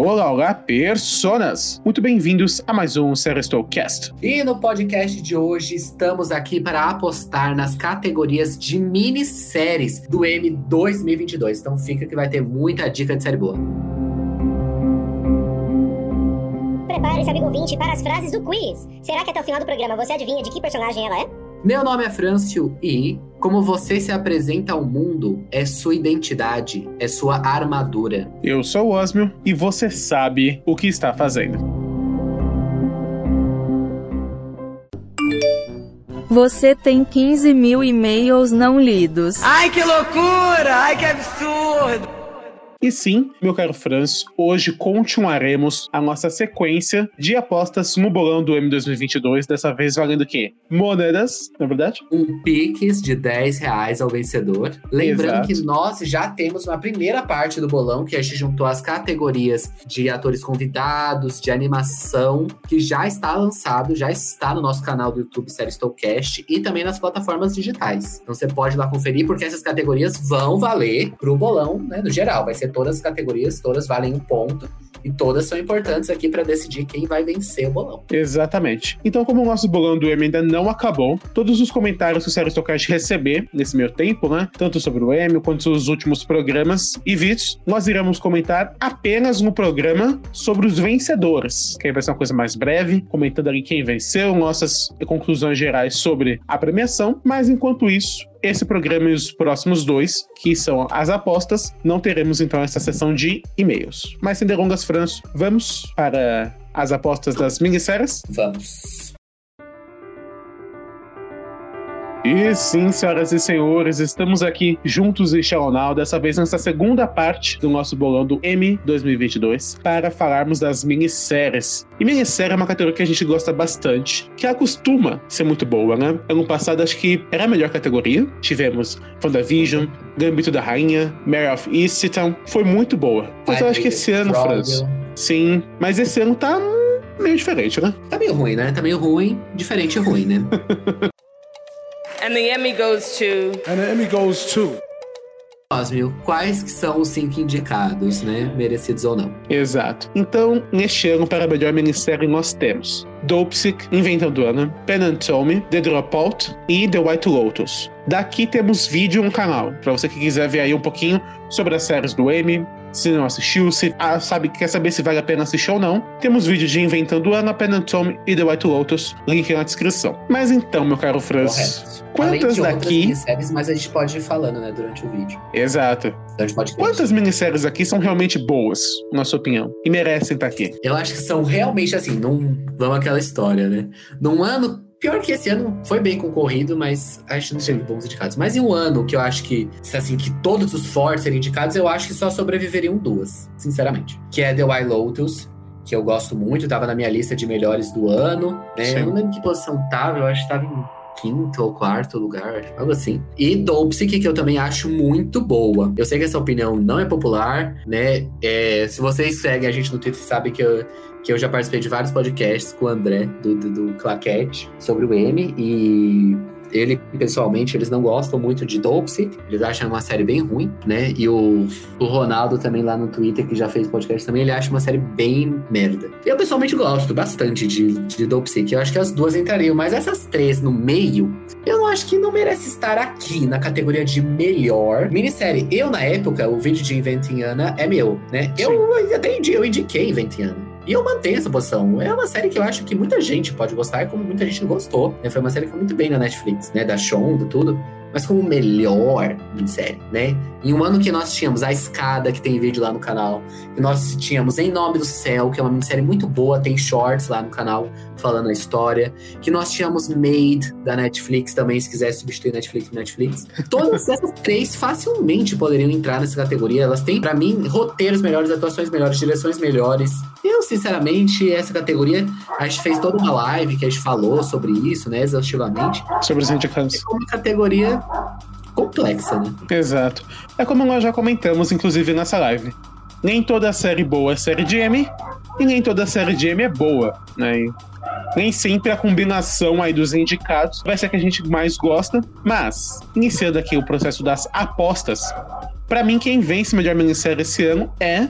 Olá, olá, personas! Muito bem-vindos a mais um Serestocast. E no podcast de hoje estamos aqui para apostar nas categorias de minisséries do M 2022. Então fica que vai ter muita dica de série boa. Prepare-se, amigo ouvinte, para as frases do quiz. Será que até o final do programa você adivinha de que personagem ela é? Meu nome é Frâncio e como você se apresenta ao mundo é sua identidade, é sua armadura. Eu sou o Osmio e você sabe o que está fazendo. Você tem 15 mil e-mails não lidos. Ai, que loucura! Ai, que absurdo! E sim, meu caro Franz, hoje continuaremos a nossa sequência de apostas no bolão do M 2022, dessa vez valendo o quê? Moedas, na é verdade? Um piques de 10 reais ao vencedor. Lembrando Exato. que nós já temos uma primeira parte do bolão, que a gente juntou as categorias de atores convidados, de animação, que já está lançado, já está no nosso canal do YouTube Série Stowcast e também nas plataformas digitais. Então você pode ir lá conferir, porque essas categorias vão valer pro bolão, né, no geral. Vai ser todas as categorias, todas valem um ponto. E todas são importantes aqui para decidir quem vai vencer o bolão. Exatamente. Então, como o nosso bolão do M ainda não acabou, todos os comentários que o Sério Stocast receber nesse meio tempo, né? Tanto sobre o M quanto os últimos programas e vídeos, nós iremos comentar apenas no programa sobre os vencedores. Que aí vai ser uma coisa mais breve, comentando ali quem venceu, nossas conclusões gerais sobre a premiação. Mas enquanto isso, esse programa e os próximos dois, que são as apostas, não teremos então essa sessão de e-mails. Mas sem delongas, Franço, vamos para as apostas das minisséries? Vamos. E sim, senhoras e senhores, estamos aqui juntos em Shalonal, dessa vez nessa segunda parte do nosso bolão do M 2022, para falarmos das minisséries. E minissérie é uma categoria que a gente gosta bastante, que acostuma ser muito boa, né? Ano passado acho que era a melhor categoria. Tivemos WandaVision, Gambito da Rainha, Mare of Easttown, foi muito boa. Mas eu acho que esse ano, Franz, sim, mas esse ano tá meio diferente, né? Tá meio ruim, né? Tá meio ruim, diferente e ruim, né? And the Emmy goes to. And the Emmy goes to. Osmio, quais que são os cinco indicados, né? Merecidos ou não? Exato. Então, neste ano, para a melhor minissérie, nós temos Dopesick, Inventando Ana, Pen and Tommy, The Dropout e The White Lotus. Daqui temos vídeo no canal, para você que quiser ver aí um pouquinho sobre as séries do M, se não assistiu, se ah, sabe, quer saber se vale a pena assistir ou não, temos vídeos de Inventando Ana, Pen and Tommy e The White Lotus, link na descrição. Mas então, meu caro Franz, Correto. quantas de daqui... minisséries, mas a gente pode ir falando, né, durante o vídeo. Exato. Durante o podcast. Quantas minisséries aqui são realmente boas, na sua opinião, e merecem estar aqui? Eu acho que são realmente assim, num. Vamos aquela história, né? Num ano. Pior que esse ano foi bem concorrido, mas a gente não teve bons indicados. Mas em um ano que eu acho que, se assim, que todos os fortes serem indicados, eu acho que só sobreviveriam duas, sinceramente. Que é The White Lotus, que eu gosto muito, tava na minha lista de melhores do ano. Né? Eu não lembro que posição tava, eu acho que tava em quinto ou quarto lugar, algo assim. E Dopesick, que eu também acho muito boa. Eu sei que essa opinião não é popular, né? É, se vocês seguem a gente no Twitter, sabem que eu, que eu já participei de vários podcasts com o André, do, do, do Claquete, sobre o M, e ele, pessoalmente, eles não gostam muito de Dopesick, eles acham uma série bem ruim, né? E o, o Ronaldo também lá no Twitter, que já fez podcast também, ele acha uma série bem merda. Eu, pessoalmente, gosto bastante de, de Dopesick, eu acho que as duas entrariam, mas essas três no meio, eu acho que não merece estar aqui na categoria de melhor minissérie. Eu, na época, o vídeo de Inventing Anna é meu, né? Eu até eu indiquei Inventing Anna. E eu mantenho essa posição. É uma série que eu acho que muita gente pode gostar, como muita gente não gostou. né? Foi uma série que foi muito bem na Netflix, né? Da Shonda, tudo. Mas como melhor minissérie, né? Em um ano que nós tínhamos A Escada, que tem vídeo lá no canal. Que nós tínhamos Em Nome do Céu, que é uma minissérie muito boa, tem shorts lá no canal falando a história. Que nós tínhamos Made, da Netflix também, se quiser substituir Netflix por Netflix. Todas essas três facilmente poderiam entrar nessa categoria. Elas têm, pra mim, roteiros melhores, atuações melhores, direções melhores. Eu, sinceramente, essa categoria, a gente fez toda uma live que a gente falou sobre isso, né, exaustivamente. Sobre os indicados. É uma categoria complexa, né? Exato. É como nós já comentamos, inclusive, nessa live. Nem toda série boa é série de M, e nem toda série de M é boa, né? E nem sempre a combinação aí dos indicados vai ser a que a gente mais gosta, mas, iniciando aqui o processo das apostas, pra mim quem vence melhor minissérie esse ano é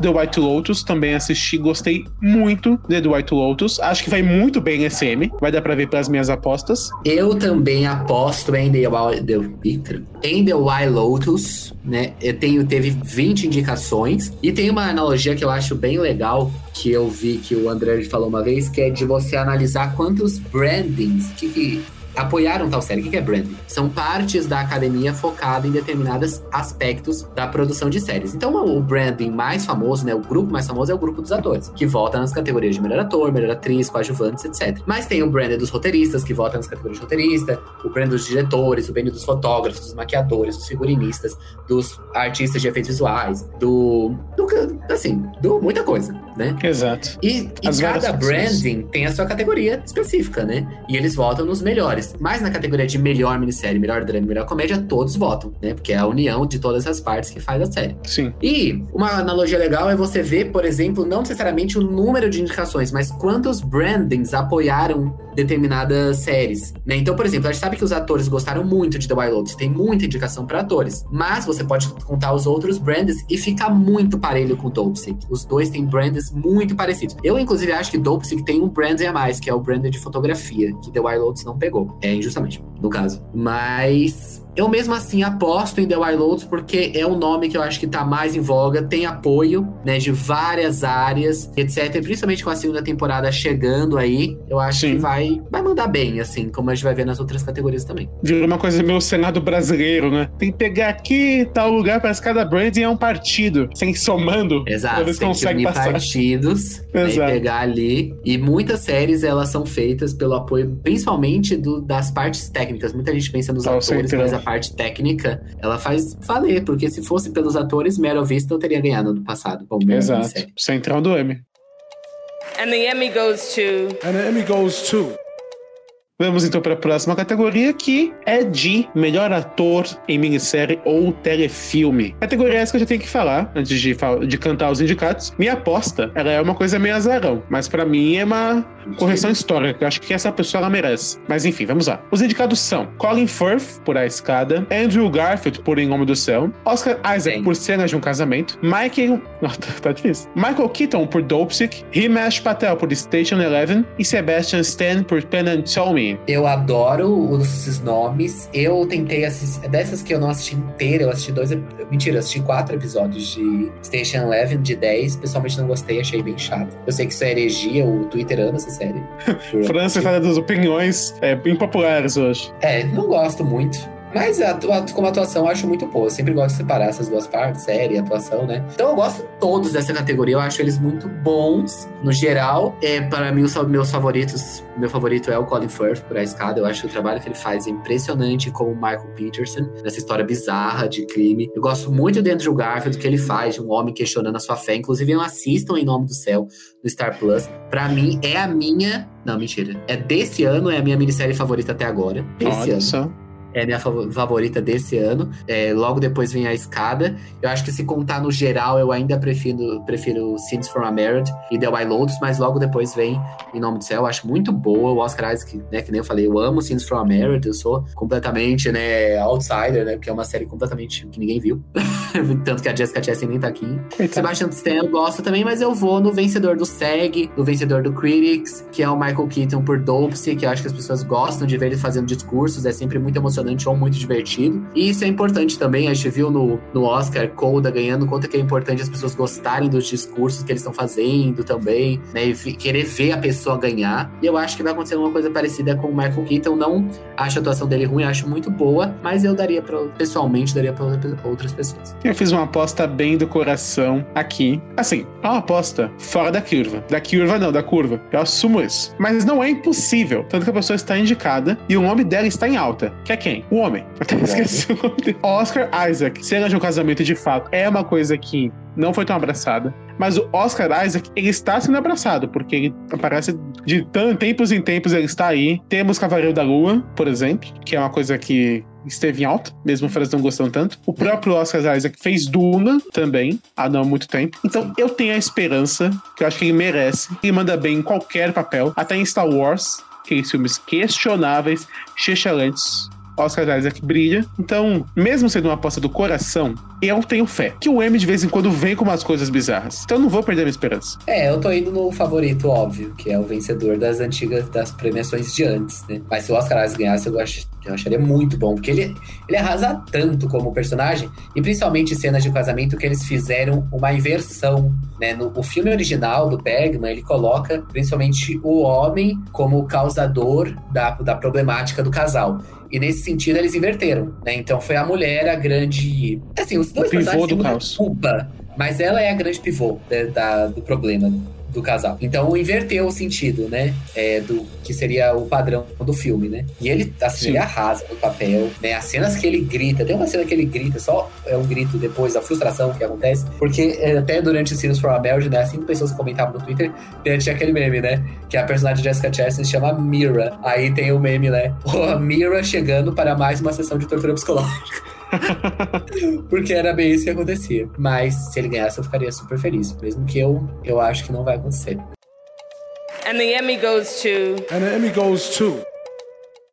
The White Lotus, também assisti, gostei muito de The White Lotus. Acho que vai muito bem esse M, vai dar pra ver pelas minhas apostas. Eu também aposto em The Wild, the, em The Wild Lotus, né? Eu tenho, teve 20 indicações. E tem uma analogia que eu acho bem legal, que eu vi que o André falou uma vez, que é de você analisar quantos brandings, que, que apoiaram tal série. O que é branding? São partes da academia focada em determinados aspectos da produção de séries. Então, o branding mais famoso, né, o grupo mais famoso é o grupo dos atores, que vota nas categorias de melhor ator, melhor atriz, coadjuvantes, etc. Mas tem o brand dos roteiristas, que vota nas categorias de roteirista, o brand dos diretores, o brand dos fotógrafos, dos maquiadores, dos figurinistas, dos artistas de efeitos visuais, do, do assim, do muita coisa, né? Exato. E, e cada branding tem a sua categoria específica, né? E eles votam nos melhores. Mas na categoria de melhor minissérie, melhor drama, melhor comédia, todos votam, né? Porque é a união de todas as partes que faz a série. Sim. E uma analogia legal é você ver, por exemplo, não necessariamente o número de indicações, mas quantos brandings apoiaram determinadas séries, né? Então, por exemplo, a gente sabe que os atores gostaram muito de The Wild Lotus, tem muita indicação para atores, mas você pode contar os outros brands e fica muito parelho com Dopesick. Os dois têm brands muito parecidos. Eu, inclusive, acho que Dopesick tem um brand a mais, que é o brand de fotografia, que The Wild Lotus não pegou. É injustamente, no caso. Mas eu mesmo assim aposto em The Wild porque é um nome que eu acho que tá mais em voga, tem apoio, né, de várias áreas, etc. Principalmente com a segunda temporada chegando aí, eu acho Sim. que vai, vai mandar bem, assim, como a gente vai ver nas outras categorias também. Virou uma coisa meio Senado brasileiro, né? Tem que pegar aqui tal lugar, parece que cada branding é um partido. Sem somando, Exato, talvez tem que consegue unir passar. partidos, né, e Exato. pegar ali. E muitas séries, elas são feitas pelo apoio, principalmente do, das partes técnicas. Muita gente pensa nos Ah, atores, mas a parte técnica, ela faz valer, porque se fosse pelos atores, Meryl Vista eu teria ganhado no passado. Bom, Exato. Central do M. And the Emmy goes to. And the Emmy goes to. Vamos então para a próxima categoria, que é de melhor ator em minissérie ou telefilme. Categoria essa que eu já tenho que falar, antes de, de cantar os indicados. Minha aposta, ela é uma coisa meio azarão, mas para mim é uma correção histórica. Eu acho que essa pessoa ela merece. Mas enfim, vamos lá. Os indicados são Colin Firth, por A Escada, Andrew Garfield, por Em Nome do Céu, Oscar Isaac, Bem. por Cenas de um Casamento, Michael... Nossa, tá, difícil. Michael Keaton, por Dopesick, Himesh Patel, por Station Eleven e Sebastian Stan, por Pen and Tell Eu adoro esses nomes. Eu tentei assistir. Dessas que eu não assisti inteira, eu assisti dois. Mentira, eu assisti quatro episódios de Station Eleven, de 10. Pessoalmente não gostei, achei bem chato. Eu sei que isso é heregia, o Twitter ama essa série. França está das opiniões é, impopulares hoje. É, não gosto muito. Mas a atua- como atuação eu acho muito boa. Eu sempre gosto de separar essas duas partes, série e atuação, né? Então eu gosto todos dessa categoria. Eu acho eles muito bons, no geral. É, para mim, os meus favoritos, meu favorito é o Colin Firth, por A Escada. Eu acho que o trabalho que ele faz é impressionante com o Michael Peterson, nessa história bizarra de crime. Eu gosto muito do Andrew Garfield, que ele faz, de um homem questionando a sua fé. Inclusive, eu assistam Em Nome do Céu, no Star Plus. Pra mim, é a minha... Não, mentira. É desse ano, é a minha minissérie favorita até agora. Desse Olha ano só. É minha fav- favorita desse ano. É, logo depois vem a escada. Eu acho que se contar no geral, eu ainda prefiro, prefiro Scenes from a Marriage e The Wild Lotus, mas logo depois vem Em Nome do Céu. Eu acho muito boa. O Oscar Isaac, né, que nem eu falei, eu amo Scenes from a Marriage. Eu sou completamente, né, outsider, né, porque é uma série completamente que ninguém viu. Tanto que a Jessica Chastain nem tá aqui. Coitado. Sebastian Stan eu gosto também, mas eu vou no vencedor do SEG, no vencedor do Critics, que é o Michael Keaton por Dopsy, que eu acho que as pessoas gostam de ver ele fazendo discursos, é sempre muito emocionante ou muito divertido. E isso é importante também, a gente viu no, no Oscar Coda ganhando, quanto que é importante as pessoas gostarem dos discursos que eles estão fazendo também, né, e querer ver a pessoa ganhar. E eu acho que vai acontecer uma coisa parecida com o Michael Keaton, não acho a atuação dele ruim, acho muito boa, mas eu daria pra, pessoalmente, daria pra outras pessoas. Eu fiz uma aposta bem do coração aqui. Assim, é uma aposta fora da curva. Da curva não, da curva. Eu assumo isso. Mas não é impossível. Tanto que a pessoa está indicada e o nome dela está em alta. Que é quem? O homem. Até esqueci o nome dele. Oscar Isaac. Cena de um casamento de fato é uma coisa que não foi tão abraçada. Mas o Oscar Isaac, ele está sendo abraçado, porque ele aparece de tempos em tempos, ele está aí. Temos Cavaleiro da Lua, por exemplo, que é uma coisa que esteve em alta, mesmo o Fras não gostando tanto. O próprio Oscar Isaac fez Duna também, há não muito tempo. Então eu tenho a esperança, que eu acho que ele merece. Ele manda bem em qualquer papel, até em Star Wars, aqueles filmes questionáveis, excelentes. Oscar Isaac brilha. Então, mesmo sendo uma aposta do coração, eu tenho fé que o M de vez em quando vem com umas coisas bizarras. Então, eu não vou perder minha esperança. É, eu tô indo no favorito óbvio, que é o vencedor das antigas, das premiações de antes, né? Mas se o Oscar Isaac ganhasse, eu, ach, eu acharia muito bom, porque ele, ele arrasa tanto como personagem, e principalmente cenas de casamento que eles fizeram uma inversão, né? No o filme original do Bergman, ele coloca principalmente o homem como causador da, da problemática do casal. E nesse sentido eles inverteram, né? Então foi a mulher a grande. Assim, os dois O personagens têm muita culpa, mas ela é a grande pivô da- da- do problema do casal. Então inverteu o sentido, né? É, do que seria o padrão do filme, né? E ele, assim, Sim. ele arrasa no papel, né? As cenas que ele grita, tem uma cena que ele grita, só é um grito depois da frustração que acontece, porque é, até durante o Scenes from a Marriage, né? Cinco pessoas comentavam no Twitter, tinha aquele meme, né? Que a personagem de Jessica Chastain se chama Mira. Aí tem o meme, né? Mira chegando para mais uma sessão de tortura psicológica. Porque era bem isso que acontecia. Mas se ele ganhasse, eu ficaria super feliz. Mesmo que eu, eu acho que não vai acontecer. And the Emmy goes to. And the Emmy goes to.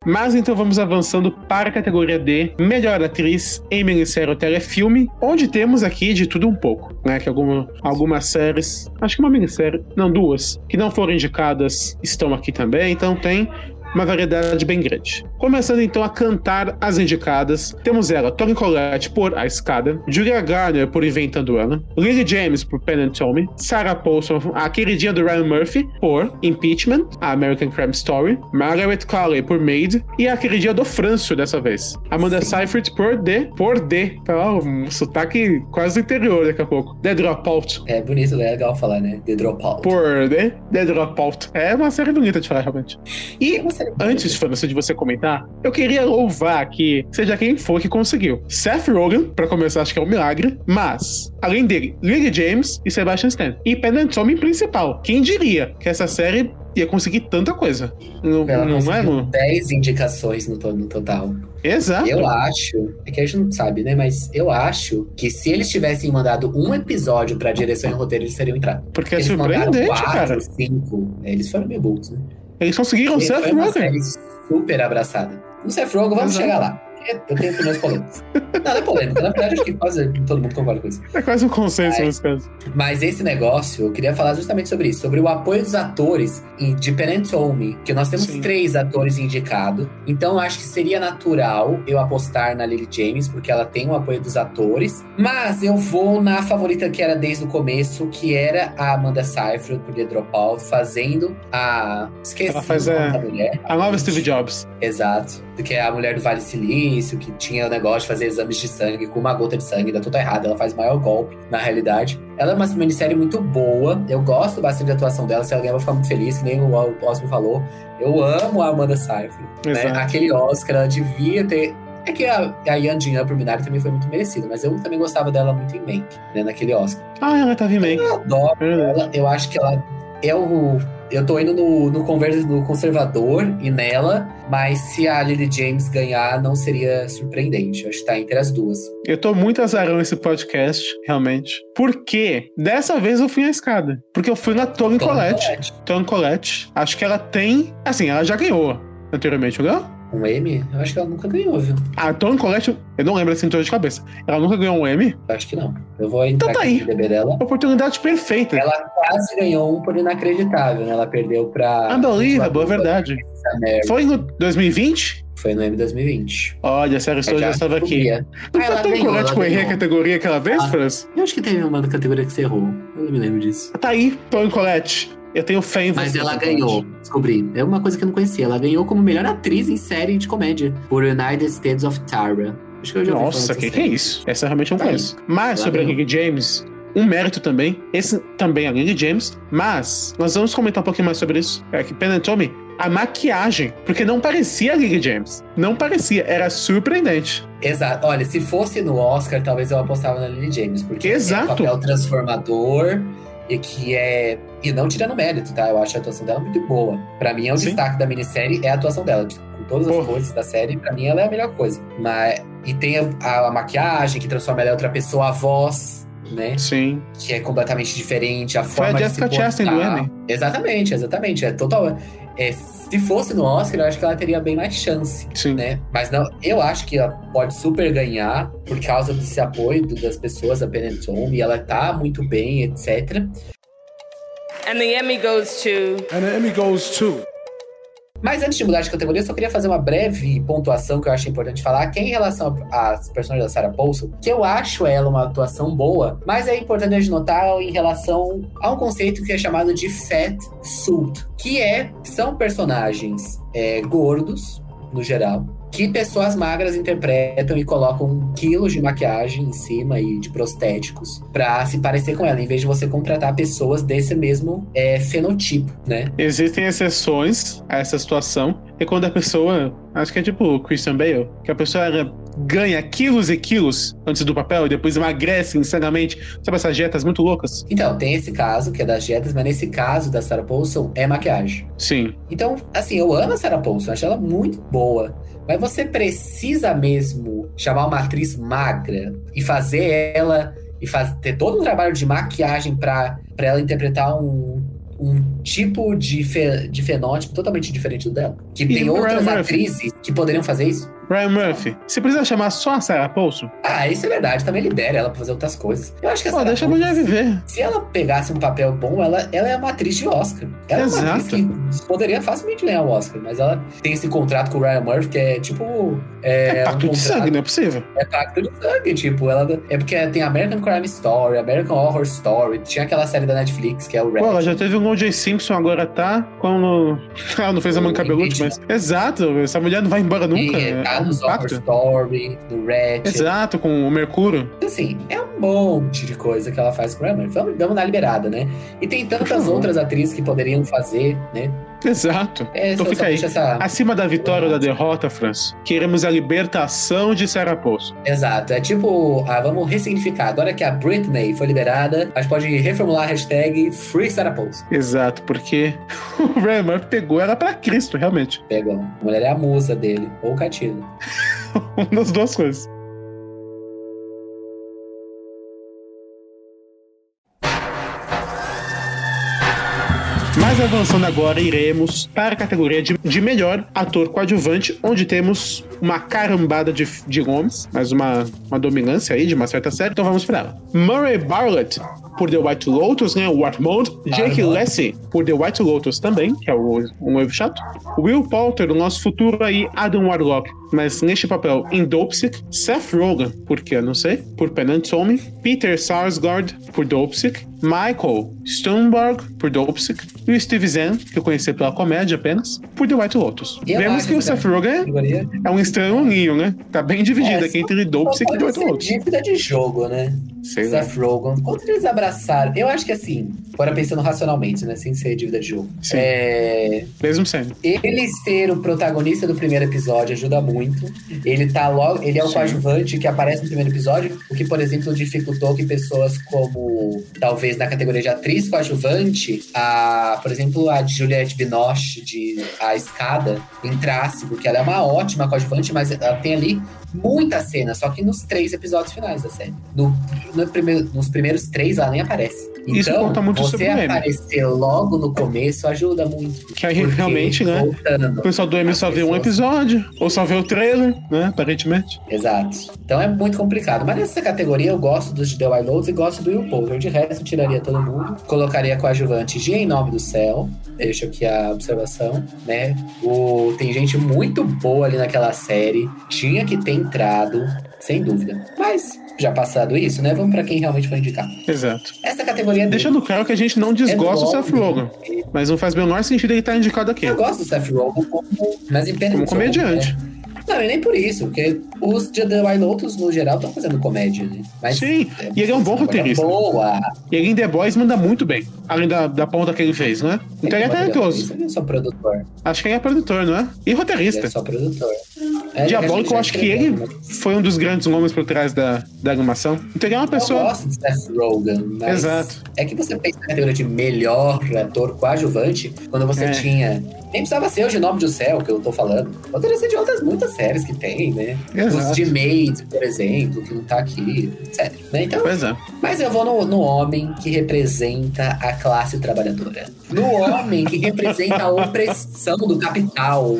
Mas então vamos avançando para a categoria D, Melhor Atriz em Minissérie ou Telefilme, onde temos aqui de tudo um pouco, né? Que alguma, algumas séries, acho que uma minissérie, não, duas, que não foram indicadas estão aqui também, então tem uma variedade bem grande. Começando então a cantar as indicadas, temos ela, Toni Collette por A Escada, Julia Garner por Inventando Anna, Lily James por Pen and Tommy, Sarah Paulson, a queridinha do Ryan Murphy por Impeachment, a American Crime Story, Margaret Qualley por Maid e a queridinha do Franço dessa vez, Amanda Seyfried por D, por D, então, um sotaque quase interior daqui a pouco, The Dropout, É bonito, é legal falar, né? The Dropout. por D, The Dropout, é uma série bonita de falar realmente. E É uma série Antes, França, de você comentar, eu queria louvar aqui, seja quem for que conseguiu. Seth Rogen, pra começar, acho que é um milagre, mas, além dele, Lily James e Sebastian Stan. E Penn Tommy principal. Quem diria que essa série ia conseguir tanta coisa? Não, Ela não é, mano? 10 indicações no, to- no total. Exato. Eu acho, é que a gente não sabe, né? Mas eu acho que se eles tivessem mandado um episódio pra direção e roteiro, eles teriam entrado. Porque é eles mandaram surpreendente, quatro, cara. cinco. é, Eles foram meio burros, né? Eles conseguiram E Seth Rogen. super abraçada. No Seth Rogen, vamos Exato. chegar lá. Eu tenho opiniões polêmicas. Não, não é polêmica. Na verdade, acho que quase todo mundo concorda com isso. É quase um consenso Ai. nesse caso. Mas esse negócio, eu queria falar justamente sobre isso, sobre o apoio dos atores em de and Tommy, que nós temos Sim. três atores indicados. Então eu acho que seria natural eu apostar na Lily James, porque ela tem o apoio dos atores. Mas eu vou na favorita que era desde o começo, que era a Amanda Seyfried por The Dropout, fazendo a esqueci Ela faz a- da mulher. A nova Steve Jobs. Exato. Que é a mulher do Vale Silício, que tinha o negócio de fazer exames de sangue com uma gota de sangue, dá tudo errado. Ela faz o maior golpe, na realidade. Ela é uma minissérie muito boa. Eu gosto bastante da atuação dela. Se eu vou ficar muito feliz, que nem o, Osmo falou. Eu amo a Amanda Seyfried. Né? Aquele Oscar, ela devia ter. É que a, a Yan Jin Upper Minari também foi muito merecida, mas eu também gostava dela muito em Mank, né? Naquele Oscar. Ah, ela tava em Mank. Eu adoro Verdade. ela, eu acho que ela é o. Eu tô indo no, no, conver- no conservador e nela, mas se a Lily James ganhar, não seria surpreendente. Eu acho que tá entre as duas. Eu tô muito azarão nesse podcast, realmente. Porque dessa vez eu fui na escada. Porque eu fui na Toni Collette. Collette. Toni Collette. Acho que ela tem. Assim, ela já ganhou anteriormente, não ganhou? Um M? Eu acho que ela nunca ganhou, viu? A Toni Collette, eu não lembro assim, de cabeça. Ela nunca ganhou um M. Eu acho que não. Eu vou entrar Então tá aí. BB dela. Oportunidade perfeita. Ela quase ganhou um por inacreditável, né? Ela perdeu pra. Unbelievable, é verdade. Mary. Foi no 2020? Foi no M 2020. Olha, a série Story já estava aqui. Não Ah, foi a Collette ela que eu errei a categoria aquela vez, Ah. Franz? Eu acho que teve uma categoria que você errou. Eu não me lembro disso. Tá aí, Toni Collette. Eu tenho fé em Mas você. ela Toni ganhou, descobri. É uma coisa que eu não conhecia. Ela ganhou como melhor atriz em série de comédia por United States of Tara. Acho que eu já Nossa, que que é isso? Essa eu realmente não Tá aí. conheço. Mas Ela sobre a ganhou. Lily James, um mérito também. Esse também é a Lily James. Mas nós vamos comentar um pouquinho mais sobre isso. É que Pen Tommy, a maquiagem. Porque não parecia a Lily James. Não parecia. Era surpreendente. Exato. Olha, se fosse no Oscar, talvez eu apostava na Lily James. Porque Exato. é um papel transformador e que é... E não tirando mérito, tá? Eu acho a atuação dela muito boa. Pra mim, é o Sim. destaque da minissérie é a atuação dela. Com todas as Porra. coisas da série, pra mim ela é a melhor coisa. Mas... E tem a, a maquiagem que transforma ela em outra pessoa, a voz, né? Sim. que é completamente diferente, a Foi a forma Jessica de se Chastain do. Emmy. Exatamente, exatamente. É total. É, se fosse no Oscar, eu acho que ela teria bem mais chance, Sim. né? Mas não, eu acho que ela pode super ganhar por causa desse apoio do- das pessoas da Penetome, ela tá muito bem, etc. And the Emmy goes to. And the Emmy goes to. Mas antes de mudar de categoria, eu só queria fazer uma breve pontuação que eu acho importante falar, que é em relação às personagens da Sarah Paulson, que eu acho ela uma atuação boa, mas é importante a gente notar em relação a um conceito que é chamado de fat suit, que é são personagens é, gordos, no geral, que pessoas magras interpretam e colocam quilos de maquiagem em cima e de prostéticos pra se parecer com ela, em vez de você contratar pessoas desse mesmo é, fenotipo, né? Existem exceções a essa situação. E quando a pessoa. Acho que é tipo o Christian Bale, que a pessoa ela ganha quilos e quilos antes do papel e depois emagrece insanamente. Sabe essas dietas muito loucas? Então, tem esse caso, que é das dietas, mas nesse caso da Sarah Paulson é maquiagem. Sim. Então, assim, eu amo a Sarah Paulson, acho ela muito boa. Mas você precisa mesmo chamar uma atriz magra e fazer ela e faz, ter todo um trabalho de maquiagem pra pra ela interpretar um, um tipo de, fe, de fenótipo totalmente diferente do dela. Que E tem o outras atrizes que poderiam fazer isso. Ryan Murphy, você precisa chamar só a Sarah Paulson? Ah, isso é verdade, também libera ela pra fazer outras coisas. Eu acho que a Pô, Sarah deixa a mulher Paulson, viver. Se ela pegasse um papel bom, ela, ela é uma atriz de Oscar. Ela é uma Exato. atriz que poderia facilmente ganhar o Oscar, mas ela tem esse contrato com o Ryan Murphy que é tipo. É, É, pacto um de sangue, não é possível. É pacto de sangue, tipo, ela. É porque tem American Crime Story, American Horror Story, tinha aquela série da Netflix que é o Red. Pô, ela já teve um O.J. Simpson, agora tá com. Ela não fez a O manca Belucci, mas. Exato, essa mulher não vai embora nunca. E É Horror pacto. Story, no Red. Exato, com o Mercúrio. Assim, é um monte de coisa que ela faz com o Murphy. Vamos, vamos dar liberada, né? E tem tantas outras atrizes que poderiam fazer, né? Exato. É, Então fica aí. essa- Acima da vitória ou da derrota, Franz, queremos a libertação de Sarah Paulson. Exato, é tipo, ah, vamos ressignificar. Agora que a Britney foi liberada, a gente pode reformular a hashtag Free Sarah Paulson. Exato, porque o Ryan Murphy pegou ela pra Cristo, realmente. Pegou. A mulher é a musa dele, ou o Catilo. Uma das duas coisas. Mas avançando agora, iremos para a categoria de, de melhor ator coadjuvante, onde temos uma carambada de, de nomes, mas uma, uma dominância aí de uma certa série, então vamos para ela. Murray Bartlett, por The White Lotus, né? O Wartmond. Jake. Lassie, por The White Lotus também, que é o, um noivo chato. Will Poulter, o nosso futuro aí, Adam Warlock, mas neste papel em Dopesick. Seth Rogen, por que eu não sei, por Penantome. Peter Sarsgaard, por Dopesick. Michael Stonberg, por Dopesick. E o Steve Zahn, que eu conheci pela comédia apenas, por The White Lotus. Eu Vemos acho que o que Seth Rogen é um estranho né? Tá bem dividido É, aqui entre Dopesick e The White Lotus. dívida de jogo, né? Sei lá. Seth Rogen. Quando eles abraçaram, eu acho que assim, agora pensando racionalmente, né? Sem ser dívida de jogo. Sim. É, Mesmo sendo. ele ser o protagonista do primeiro episódio ajuda muito. Ele tá logo. Ele é o Sim. coadjuvante que aparece no primeiro episódio, o que, por exemplo, dificultou que pessoas como, talvez na categoria de atriz coadjuvante, a, por exemplo, a Juliette Binoche de A Escada entrasse, porque ela é uma ótima coadjuvante, mas ela tem ali muita cena, só que nos três episódios finais da série. No, no primeiro- nos primeiros três, ela nem aparece. Isso Então, conta muito você sobre o aparecer logo no começo ajuda muito. Que aí Porque, realmente, né? voltando, O pessoal do M só vê um episódio, ou só vê o trailer, né? Aparentemente. Exato. Então é muito complicado. Mas nessa categoria eu gosto dos The Wild Lotus e gosto do Will Poulter. De resto, eu tiraria todo mundo. Colocaria coadjuvante G em nome do céu. Deixo aqui a observação, né? O... Tem gente muito boa ali naquela série. Tinha que ter entrado, sem dúvida. Mas, já passado isso, né? Vamos pra quem realmente foi indicar. Exato. Essa categoria é Deixando claro que a gente não desgosta do É Seth bom. Rogen, mas não faz o menor sentido ele estar indicado aqui. Eu gosto do Seth Rogen como, mas em Como comediante. né? Não, e nem por isso, porque os de The Wild Lotus, no geral, estão fazendo comédia, né? Mas, Sim, e ele é um bom coisa roteirista. Boa. E ele em The Boys manda muito bem, além da, da ponta que ele fez, né? Então ele é talentoso. Ele é só produtor. Acho que ele é produtor, não é? E Ele roteirista. é só produtor. É, Diabólico, eu a acho que ele né? foi um dos grandes nomes por trás da, da animação. Então ele é uma Eu pessoa. gosto de Seth Rogen, mas Exato. é que você pensa na categoria de melhor ator coadjuvante quando você É. tinha. Nem precisava ser o Genome do Céu, que eu tô falando. Poderia ser de outras muitas séries que tem, né? Exato. Os de Maid, por exemplo, que não tá aqui, etc. Né? Então, Pois é. mas eu vou no, no homem que representa a classe trabalhadora. No homem que representa a opressão do capital.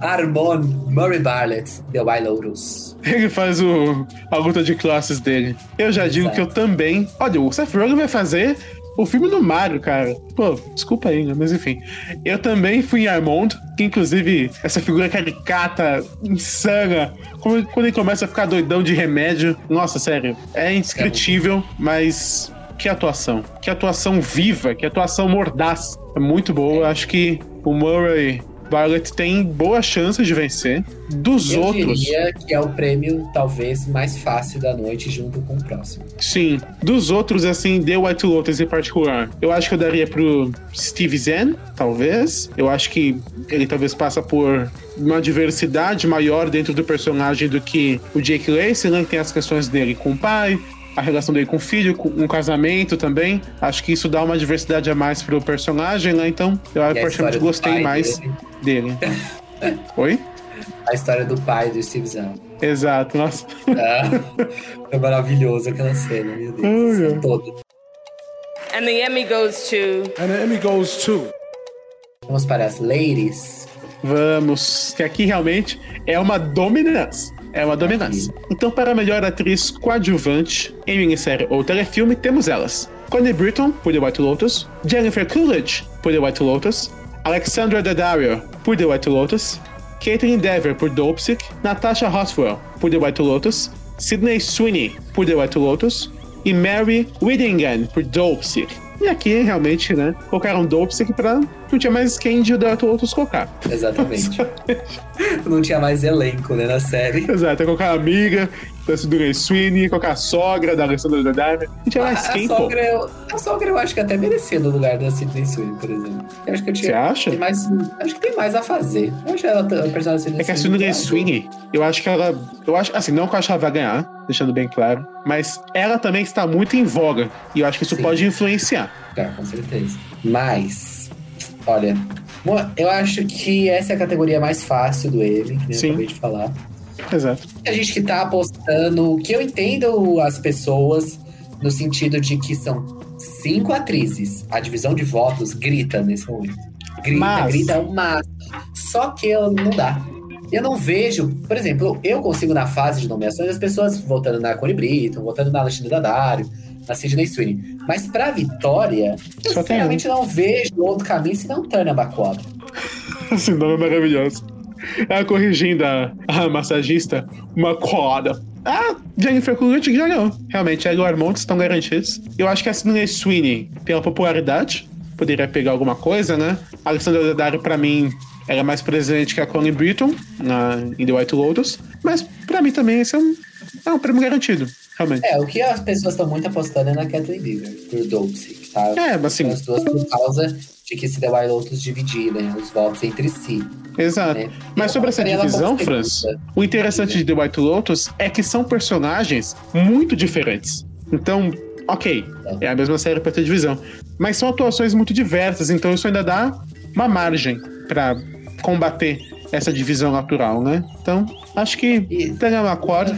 Armon Murray Bartlett, The Wild Lotus. Ele faz o, a luta de classes dele. Eu já digo Exato. que eu também. Olha, o Seth Rogen vai fazer o filme do Mario, cara. Pô, desculpa aí, né? Mas enfim. Eu também fui em Armond, que inclusive essa figura caricata, insana. Como- Quando ele começa a ficar doidão de remédio. Nossa, sério. É indescritível, mas. Que atuação. Que atuação viva, que atuação mordaz. É muito boa. Acho que o Murray Bartlett tem boas chances de vencer. Dos Eu outros. diria que é o prêmio talvez mais fácil da noite junto com o próximo. Sim. Dos outros, assim, The White Lotus em particular, eu acho que eu daria pro Steve Zen, talvez. Eu acho que ele talvez passa por uma diversidade maior dentro do personagem do que o Jake Lacey, né? Que tem as questões dele com o pai, a relação dele com o filho, com um casamento também. Acho que isso dá uma diversidade a mais pro personagem, né? Então, eu E particularmente gostei mais dele, dele. Oi? a história do pai do Steve Zahn. Exato, nossa. Ah, é maravilhoso aquela cena, meu Deus. Todo. And the Emmy goes to. And the Emmy goes to. Vamos para as ladies. Vamos, que aqui realmente é uma dominância. É uma dominância. Então, para a melhor atriz coadjuvante em minissérie ou telefilme, temos elas: Connie Britton, por The White Lotus, Jennifer Coolidge, por The White Lotus, Alexandra Daddario, por The White Lotus, Caitlin Dever, por Dopesick, Natasha Rothwell, por The White Lotus, Sydney Sweeney, por The White Lotus, e Mary Whittingham, por Dopesick. E aqui, realmente, né, colocaram Dopesick pra não tinha mais quem White Lotus colocar. Exatamente. Não tinha mais elenco, né, na série. Exato, colocar amiga da Sidney Sweeney, colocar a sogra da Alessandra. Não tinha A, mais a quem, pô. sogra, eu, a sogra eu acho que até merecia no lugar da Sidney Sweeney, por exemplo. Eu acho que eu tinha. Você acha? Tem mais, acho que tem mais a fazer. Eu acho ela, a personagem da É que a Sidney Sweeney, eu acho que ela. Eu acho, assim, não que eu acho que ela vai ganhar, deixando bem claro, mas ela também está muito em voga. E eu acho que isso Sim. pode influenciar. Tá, com certeza. Mas, olha, eu acho que essa é a categoria mais fácil do Emmy, que eu acabei de falar. Exato. A gente que tá apostando, que eu entendo as pessoas no sentido de que são cinco atrizes. A divisão de votos grita nesse momento. Grita, Mas- grita o máximo. Só que eu- não dá. Eu não vejo, por exemplo, eu consigo na fase de nomeações as pessoas votando na Connie Britton, votando na Alexandra Daddario, na Sidney Sweeney. Mas pra vitória, eu Só um. sinceramente não vejo outro caminho senão Turner Bacob. Esse nome é maravilhoso. Ela corrigindo a, a massagista, uma coada. Ah, Jennifer Coolidge ganhou. Realmente, ela e o Armond estão garantidos. Eu acho que a Sidney Sweeney, pela popularidade, poderia pegar alguma coisa, né? A Alexandra Daddario, pra mim, era mais presente que a Connie Britton na, em The White Lotus. Mas, pra mim também, esse é um, é um prêmio garantido, realmente. É, o que as pessoas estão muito apostando é na Kathleen Deaver, por Dopesick, tá? É, mas assim, As duas por causa de que se The Wild Lotus dividir, né, os votos entre si. exato. né? Mas sobre essa divisão, Franz, o interessante de The White Lotus é que são personagens muito diferentes. Então, ok, é a mesma série pra ter divisão. Mas são atuações muito diversas, então isso ainda dá uma margem pra combater essa divisão natural, né? Então, acho que E- pegar uma corda.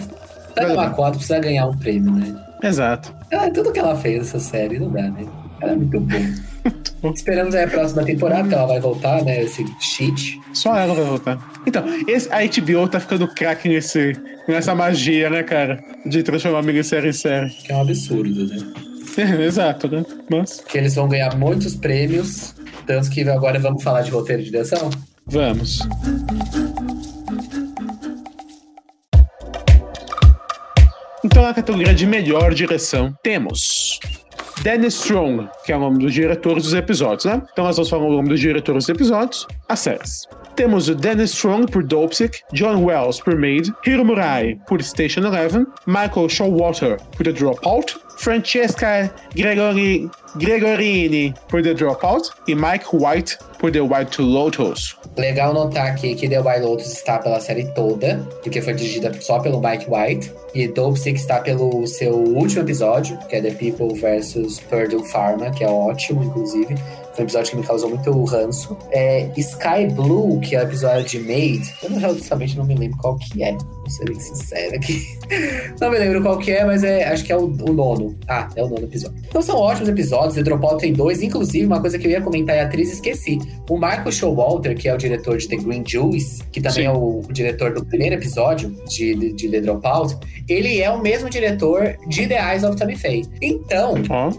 Tana Makoto precisa ganhar um prêmio, né? Exato. Ela, tudo que ela fez nessa série não dá, né? Ela é muito boa. Esperamos aí a próxima temporada, que ela vai voltar, né? Esse cheat. Só ela vai voltar. Então, esse, a HBO tá ficando craque nesse, nessa magia, né, cara? De transformar minissérie em série. Que é um absurdo, né? Exato, né? Mas, Que eles vão ganhar muitos prêmios. Tanto que agora vamos falar de roteiro de direção. vamos. Então, na categoria de melhor direção, temos Dennis Strong, que é o nome dos diretores dos episódios, né? Então, nós vamos falar o nome dos diretores dos episódios, as séries. Temos o Dennis Strong por Dopesick, John Wells por Maid, Hiro Murai por Station Eleven, Michael Showalter por The Dropout, Francesca Gregori, Gregorini por The Dropout e Mike White por The White to Lotus. Legal notar aqui que The White Lotus está pela série toda, porque foi dirigida só pelo Mike White. E Dope Sick está pelo seu último episódio, que é The People vs. Purdue Pharma, que é ótimo, inclusive. Um episódio que me causou muito ranço. É Sky Blue, que é o episódio de Maid. Eu realmente não me lembro qual que é. Vou ser bem sincero aqui. não me lembro qual que é, mas é, acho que é o, o nono. Ah, é o nono episódio. Então são ótimos episódios. The Dropout tem dois. Inclusive, uma coisa que eu ia comentar é a atriz, esqueci. O Michael Showalter, que é o diretor de The Green Juice, que também Sim. é o, o diretor do primeiro episódio de, de, de The Dropout, ele é o mesmo diretor de The Eyes of Tammy Faye. Então, Ó,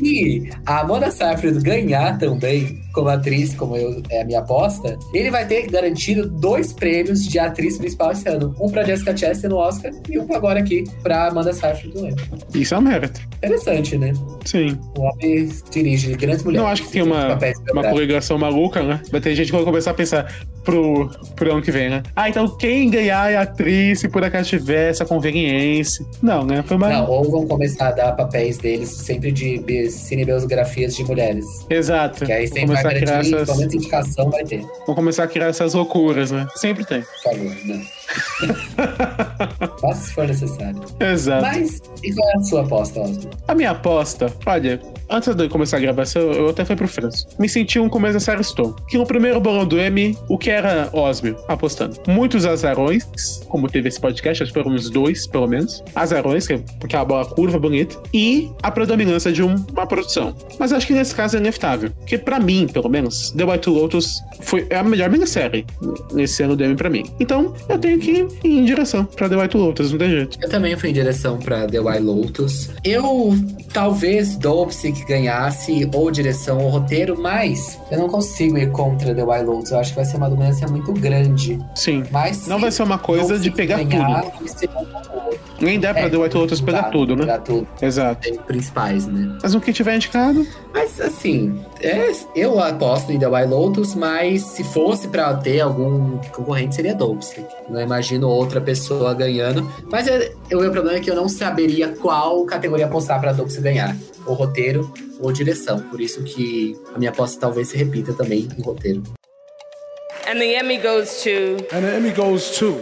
se a Amanda Seyfried ganhar também como atriz, como eu, é a minha aposta, ele vai ter garantido dois prêmios de atriz principal esse ano. Um pra Jessica Chastain no Oscar e um agora aqui pra Amanda Seyfried no Emmy. isso é um mérito. Interessante, né? Sim. O homem dirige grandes mulheres. Não acho que tem uma, Papéis uma coligação maluca, né? Vai ter gente que vai começar a pensar pro, pro ano que vem, né? Ah, então quem ganhar é a atriz se por acaso tiver essa conveniência. Não, né? Foi uma. Não, ou vão começar a dar papéis deles sempre de bi- cinebiografias de mulheres. Exato. Que aí sempre vai garantir, essas. pelo menos indicação vai ter. Vão começar a criar essas loucuras, né? Sempre tem. Por favor, não. Faça se for necessário. Exato. Mas, e qual é a sua aposta, Osmo? A minha aposta, olha, antes de começar a gravação, eu até fui pro França. Me senti um começo da série Stone. Que no primeiro bolão do M, o que era Osmio apostando? Muitos azarões, como teve esse podcast, acho que foram uns dois, pelo menos. Azarões, que é aquela bola curva bonita. E a predominância de um- uma produção. Mas acho que nesse caso é inevitável. Porque pra mim, pelo menos, The White Lotus foi é a melhor minissérie nesse ano do M pra mim. Então, eu tenho que ir em direção pra The White Lotus, não tem jeito. Eu também fui em direção pra The White Lotus. Eu talvez Dopesick ganhasse ou direção ou roteiro, mas eu não consigo ir contra The White Lotus. Eu acho que vai ser uma dominância muito grande. Sim. Mas Não vai ser uma coisa de pegar ganhar, tudo. Nem dá pra É, The White Lotus pegar Tá, tudo, né? Pegar tudo. Exato. Tem principais, né? Mas o que tiver indicado, Mas assim, é, eu aposto em The White Lotus, mas se fosse pra ter algum concorrente, seria Dopesick. Não imagino outra pessoa ganhando. Mas é, o meu problema é que eu não saberia qual categoria apostar pra Dopesick ganhar. Ou roteiro ou direção. Por isso que a minha aposta talvez se repita também em roteiro. And the Emmy goes to And the Emmy goes to.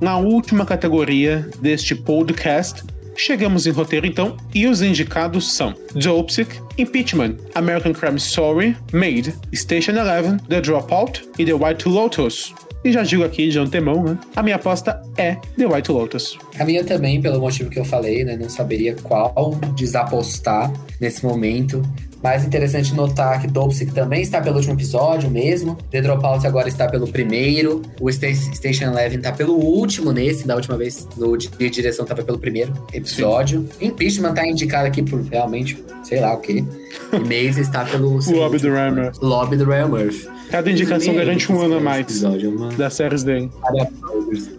na última categoria deste podcast, chegamos em roteiro então, e os indicados são Dopesick, Impeachment, American Crime Story, Made, Station Eleven, The Dropout e The White Lotus. E já digo aqui de antemão, né? A minha aposta é The White Lotus. A minha também, pelo motivo que eu falei, né? Não saberia qual desapostar nesse momento. Mais interessante notar que Dopesick também está pelo último episódio mesmo. The Dropout agora está pelo primeiro. O Sta- Station Eleven está pelo último nesse. Da última vez, no de direção, estava pelo primeiro episódio. Impeachment tá indicado aqui por realmente, sei lá o quê. E Maze está pelo... seu Lobby do último. Raymer. Lobby do Ryan Murphy. Cada indicação garante um ano a mais episódio é uma- das séries dele.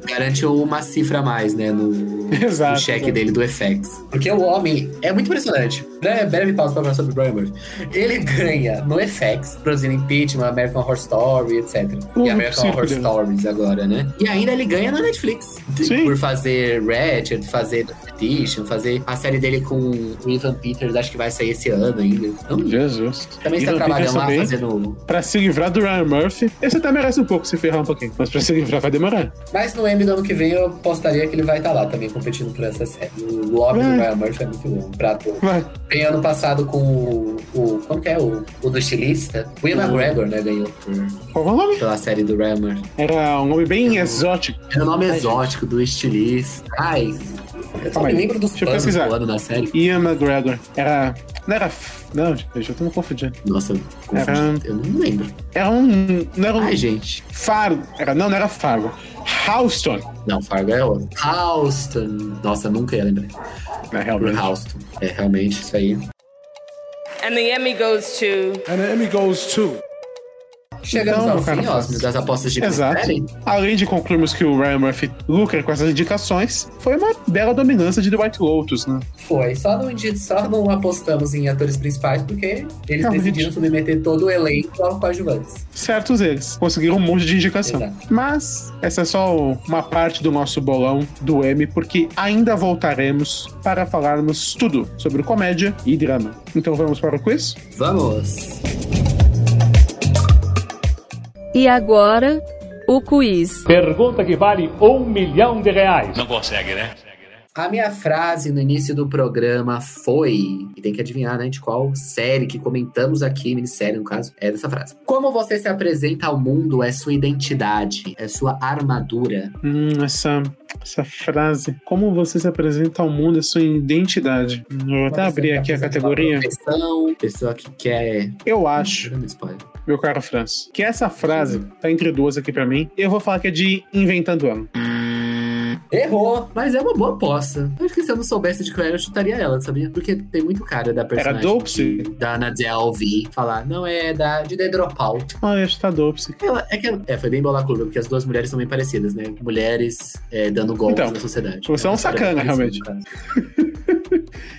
Garante uma cifra a mais, né? No, Exato, no cheque dele do FX. Porque o homem é muito impressionante. Breve, breve pausa pra falar sobre o Brian Murphy. Ele ganha no FX, produzindo Impeachment, American Horror Story, etc. E American Horror dele. Stories agora, né? E ainda ele ganha na Netflix. Sim. Por fazer Ratchet, fazer Petition, fazer a série dele com o Ivan Peters, acho que vai sair esse ano ainda. Então, Jesus. também está trabalhando lá fazendo Pra se livrar do Ryan Murphy, esse até merece um pouco se ferrar um pouquinho. Mas pra se livrar vai demorar. Mas no Emmy do ano que vem eu apostaria que ele vai estar lá também competindo por essa série. O lobby do Vai. Ryan Murphy é muito bom pra ator. Vai. Tem ano passado com o. o como que é? O, o do estilista. O Ian Uhum. McGregor, né? Ganhou por- Qual é o nome? pela série do Murphy. Era um nome bem exótico. É o nome exótico do estilista. Ai. Eu só Calma me aí. lembro dos Deixa eu planos pesquisar. do ano da série. Ian McGregor. Era. Não era. Não, gente, eu tô me confundindo. Nossa, confundi. Era- eu não lembro. Era um. Não era um. Ai, gente. Fargo. Era, não, não era Fargo. Houston. Não, Fargo é outro. Houston. Nossa, nunca ia lembrar. É, Por realmente. Houston. É, realmente, isso aí. and the Emmy goes to And the Emmy goes to. Chegamos Então, ao cara, fim, das apostas de Exato. Além de concluirmos que o Ryan Murphy lucra com essas indicações, foi uma bela dominância de The White Lotus, né? Foi. Só não, só não apostamos em atores principais porque eles Realmente. decidiram submeter todo o elenco ao coadjuvantes. Certos eles. Conseguiram um monte de indicação. Exato. Mas essa é só uma parte do nosso bolão do M, porque ainda voltaremos para falarmos tudo sobre comédia e drama. Então vamos para o quiz? Vamos! E agora, o quiz. Pergunta que vale um milhão de reais. Não consegue, né? A minha frase no início do programa foi, e tem que adivinhar, né, de qual série que comentamos aqui, minissérie no caso, é dessa frase. Como você se apresenta ao mundo é sua identidade, é sua armadura. Hum, essa, essa frase. Como você se apresenta ao mundo é sua identidade. Hum, Eu vou até abrir aqui a categoria. profissão, Pessoa que quer... Eu acho, spoiler. Meu caro Franz, que essa frase tá entre duas aqui pra mim. Eu vou falar que é de Inventando Ano. Errou, mas é uma boa aposta. Acho que se eu não soubesse de qual era, eu chutaria ela, sabia? Porque tem muito cara da personagem Dopsy? de- da Ana Delvey falar, não é da de The Dropout. Ah, eu acho que tá dope. Ela, é que ela- é, foi bem bola curva, porque as duas mulheres são bem parecidas, né? Mulheres é, dando golpes Então, na sociedade. você é um história bem sacana, uma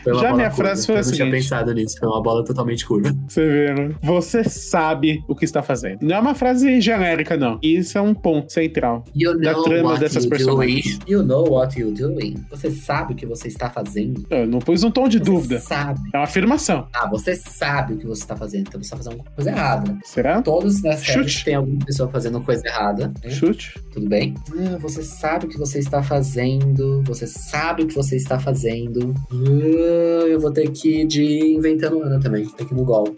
Já minha curva. frase foi a Eu não tinha pensado nisso, foi uma bola totalmente curva. Você vê, né? Você sabe o que está fazendo. Não é uma frase genérica, não. Isso é um ponto central. You Da trama dessas personagens. doing. You know what you doing. Você sabe o que você está fazendo. Eu não pus um tom de Você dúvida. sabe. É uma afirmação. Ah, você sabe o que você está fazendo. Então você está fazendo alguma coisa errada. Será? Todos nas Chute. séries tem alguma pessoa fazendo coisa errada. né? Chute. Tudo bem? Ah, você sabe o que você está fazendo. Você sabe o que você está fazendo. Ah, eu vou ter que ir de inventando Ana também. Tem que ir no gol.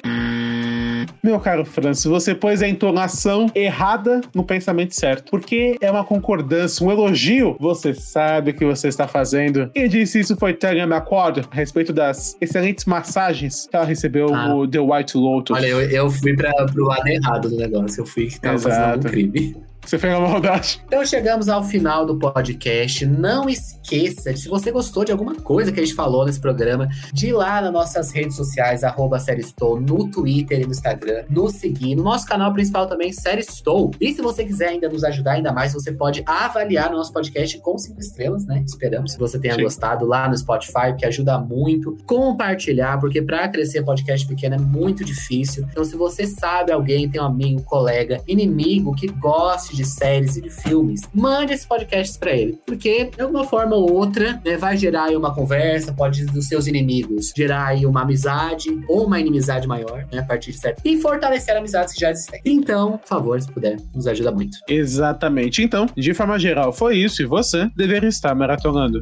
Meu caro Francis, você pôs a entonação errada no pensamento certo. Porque é uma concordância, um elogio. Você sabe o que você está fazendo. Quem disse isso foi Tanya McCord a respeito das excelentes massagens que ela recebeu Ah. no The White Lotus. Olha, eu, eu fui pra, pro lado errado do negócio. Eu fui que tava fazendo Exato. algum crime. Você fez uma maldade. Então chegamos ao final do podcast. Não esqueça, de, se você gostou de alguma coisa que a gente falou nesse programa, de ir lá nas nossas redes sociais, arroba Séristou, no Twitter e no Instagram, nos seguir. No nosso canal principal também, Séristou. E se você quiser ainda nos ajudar ainda mais, você pode avaliar o nosso podcast com cinco estrelas, né? Esperamos que você tenha Sim. gostado lá no Spotify, que ajuda muito. Compartilhar, porque para crescer podcast pequeno é muito difícil. Então, se você sabe alguém, tem um amigo, colega, inimigo que goste de séries e de filmes, mande esses podcasts para ele. Porque, de alguma forma ou outra, né, vai gerar aí uma conversa, pode dos seus inimigos gerar aí uma amizade ou uma inimizade maior, né, a partir de certo. E fortalecer amizades que já existem. Então, por favor, se puder, nos ajuda muito. Exatamente. Então, de forma geral, foi isso. E você deveria estar maratonando.